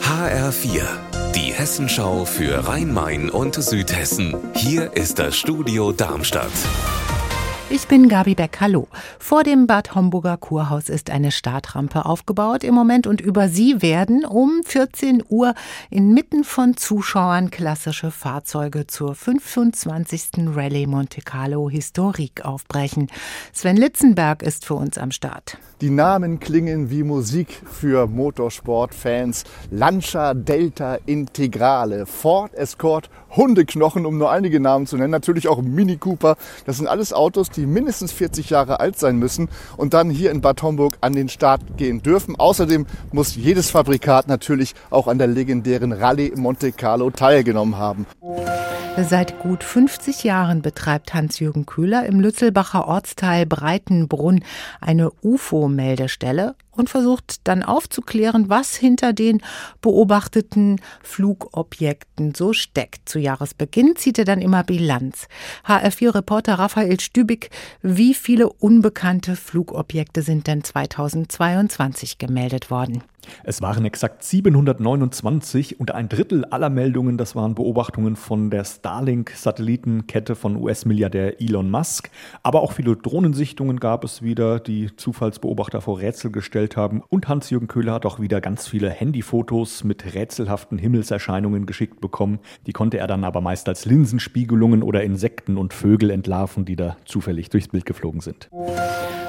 HR4, die Hessenschau für Rhein-Main und Südhessen. Hier ist das Studio Darmstadt. Ich bin Gabi Beck, hallo. Vor dem Bad Homburger Kurhaus ist eine Startrampe aufgebaut im Moment und über sie werden um 14 Uhr inmitten von Zuschauern klassische Fahrzeuge zur 25. Rallye Monte Carlo Historik aufbrechen. Sven Litzenberg ist für uns am Start. Die Namen klingen wie Musik für Motorsportfans. Lancia Delta Integrale, Ford Escort, Hundeknochen, um nur einige Namen zu nennen. Natürlich auch Mini Cooper. Das sind alles Autos, die mindestens 40 Jahre alt sein müssen und dann hier in Bad Homburg an den Start gehen dürfen. Außerdem muss jedes Fabrikat natürlich auch an der legendären Rallye Monte Carlo teilgenommen haben. Seit gut 50 Jahren betreibt Hans-Jürgen Kühler im Lützelbacher Ortsteil Breitenbrunn eine UFO-Meldestelle und versucht dann aufzuklären, was hinter den beobachteten Flugobjekten so steckt. Zu Jahresbeginn zieht er dann immer Bilanz. HR4-Reporter Raphael Stübig, wie viele unbekannte Flugobjekte sind denn 2022 gemeldet worden? Es waren exakt 729 und ein Drittel aller Meldungen, das waren Beobachtungen von der Starlink-Satellitenkette von US-Milliardär Elon Musk. Aber auch viele Drohnensichtungen gab es wieder, die Zufallsbeobachter vor Rätsel gestellt haben. Und Hans-Jürgen Köhler hat auch wieder ganz viele Handyfotos mit rätselhaften Himmelserscheinungen geschickt bekommen. Die konnte er dann aber meist als Linsenspiegelungen oder Insekten und Vögel entlarven, die da zufällig durchs Bild geflogen sind.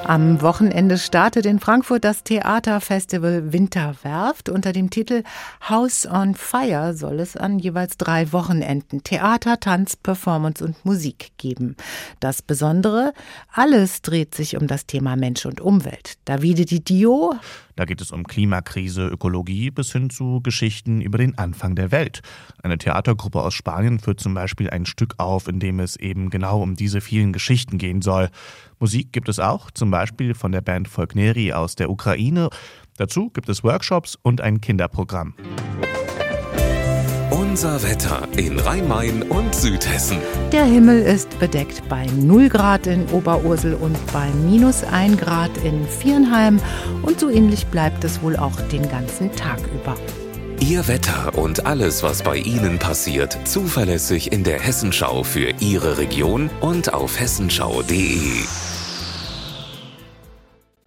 Am Wochenende startet in Frankfurt das Theaterfestival Winterwerft. Unter dem Titel House on Fire soll es an jeweils drei Wochenenden Theater, Tanz, Performance und Musik geben. Das Besondere, alles dreht sich um das Thema Mensch und Umwelt. Davide Di Dio da geht es um Klimakrise, Ökologie bis hin zu Geschichten über den Anfang der Welt. Eine Theatergruppe aus Spanien führt zum Beispiel ein Stück auf, in dem es eben genau um diese vielen Geschichten gehen soll. Musik gibt es auch, zum Beispiel von der Band Folkneri aus der Ukraine. Dazu gibt es Workshops und ein Kinderprogramm. Unser Wetter in Rhein-Main und Südhessen. Der Himmel ist bedeckt bei 0 Grad in Oberursel und bei minus 1 Grad in Viernheim. Und so ähnlich bleibt es wohl auch den ganzen Tag über. Ihr Wetter und alles, was bei Ihnen passiert, zuverlässig in der Hessenschau für Ihre Region und auf hessenschau.de.